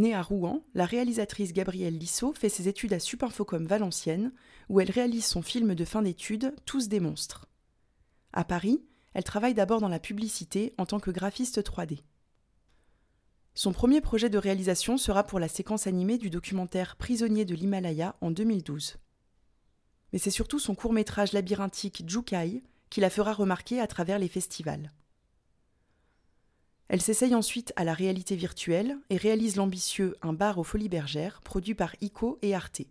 Née à Rouen, la réalisatrice Gabrielle Lissot fait ses études à Supinfocom Valenciennes, où elle réalise son film de fin d'études Tous des monstres. À Paris, elle travaille d'abord dans la publicité en tant que graphiste 3D. Son premier projet de réalisation sera pour la séquence animée du documentaire Prisonnier de l'Himalaya en 2012. Mais c'est surtout son court-métrage labyrinthique Jukai qui la fera remarquer à travers les festivals. Elle s'essaye ensuite à la réalité virtuelle et réalise l'ambitieux Un bar aux Folies Bergères, produit par ICO et Arte.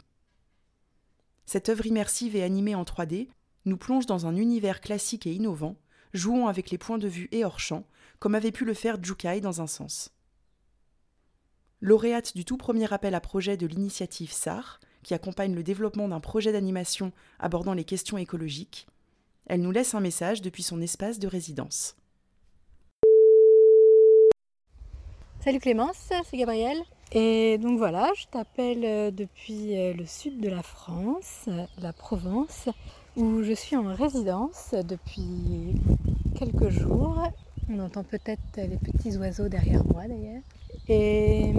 Cette œuvre immersive et animée en 3D nous plonge dans un univers classique et innovant, jouant avec les points de vue et hors champ, comme avait pu le faire Jukai dans un sens. Lauréate du tout premier appel à projet de l'initiative SAR, qui accompagne le développement d'un projet d'animation abordant les questions écologiques, elle nous laisse un message depuis son espace de résidence. Salut Clémence, c'est Gabrielle. Et donc voilà, je t'appelle euh, depuis euh, le sud de la France, euh, la Provence, où je suis en résidence depuis quelques jours. On entend peut-être les petits oiseaux derrière moi d'ailleurs. Et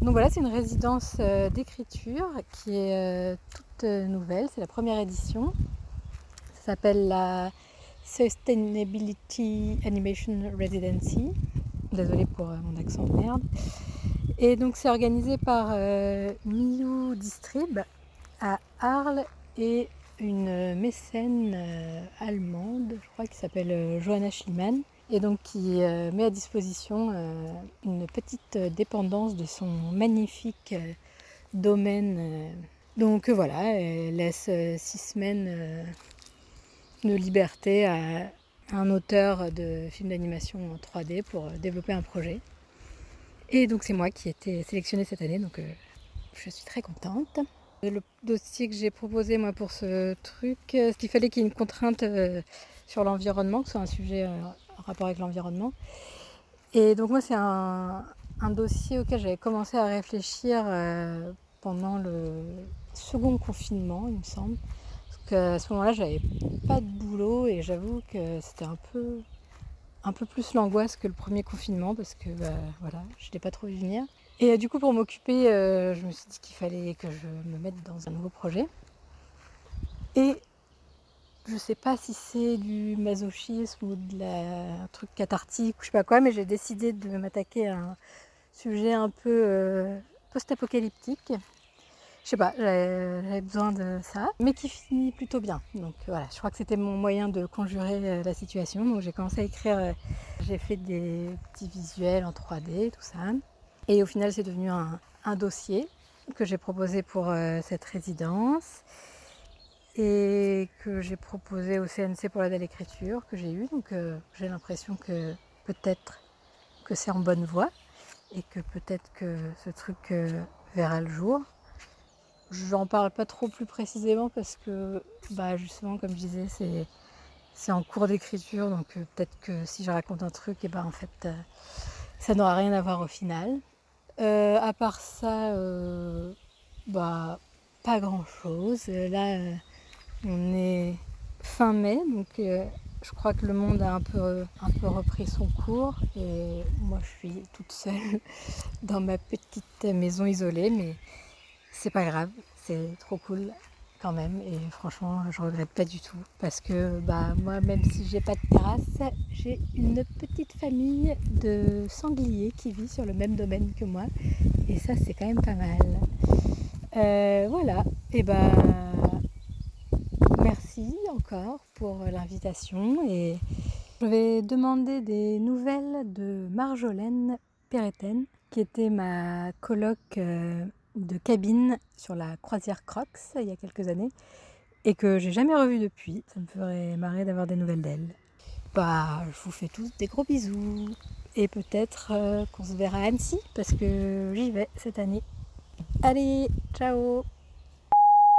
donc voilà, c'est une résidence d'écriture qui est toute nouvelle, c'est la première édition. Ça s'appelle la Sustainability Animation Residency. Désolée pour euh, mon accent de merde. Et donc c'est organisé par euh, Distrib à Arles et une mécène euh, allemande, je crois, qui s'appelle Johanna Schliemann, et donc qui met à disposition une petite dépendance de son magnifique domaine. Donc voilà, elle laisse six semaines de liberté à, un auteur de films d'animation en 3D pour euh, développer un projet. Et donc c'est moi qui ai été sélectionnée cette année, donc euh, je suis très contente. Le dossier que j'ai proposé moi pour ce truc, euh, ce qu'il fallait qu'il y ait une contrainte sur l'environnement, que ce soit un sujet en rapport avec l'environnement. Et donc moi c'est un, dossier auquel j'avais commencé à réfléchir pendant le second confinement, il me semble à ce moment-là, j'avais pas de boulot et j'avoue que c'était un peu, un peu plus l'angoisse que le premier confinement parce que bah, voilà, je n'étais pas trop vu venir. Et euh, du coup, pour m'occuper, euh, je me suis dit qu'il fallait que je me mette dans un nouveau projet. Et je sais pas si c'est du masochisme ou de la, un truc cathartique ou je sais pas quoi, mais j'ai décidé de m'attaquer à un sujet un peu euh, post-apocalyptique je sais pas, j'avais besoin de ça, mais qui finit plutôt bien. Donc voilà, je crois que c'était mon moyen de conjurer euh, la situation. Donc j'ai commencé à écrire, euh, j'ai fait des petits visuels en 3D, tout ça. Et au final, c'est devenu un, dossier que j'ai proposé pour euh, cette résidence et que j'ai proposé au CNC pour la belle écriture que j'ai eu. Donc j'ai l'impression que peut-être que c'est en bonne voie et que peut-être que ce truc verra le jour. J'en parle pas trop plus précisément parce que, bah, justement, comme je disais, c'est, c'est en cours d'écriture, donc euh, peut-être que si je raconte un truc, et eh ben, en fait, euh, ça n'aura rien à voir au final. Euh, à part ça, bah, pas grand-chose. Là, on est fin mai, donc je crois que le monde a un peu, un peu repris son cours et moi je suis toute seule dans ma petite maison isolée, mais c'est pas grave, c'est trop cool quand même et franchement je regrette pas du tout parce que bah moi même si j'ai pas de terrasse j'ai une petite famille de sangliers qui vit sur le même domaine que moi et ça c'est quand même pas mal. Euh, voilà et bah merci encore pour l'invitation et je vais demander des nouvelles de Marjolaine Péréten qui était ma coloc euh, de cabine sur la croisière Crocs il y a quelques années et que j'ai jamais revu depuis. Ça me ferait marrer d'avoir des nouvelles d'elle. Bah, je vous fais tous des gros bisous et peut-être euh, qu'on se verra à Annecy parce que j'y vais cette année. Allez, ciao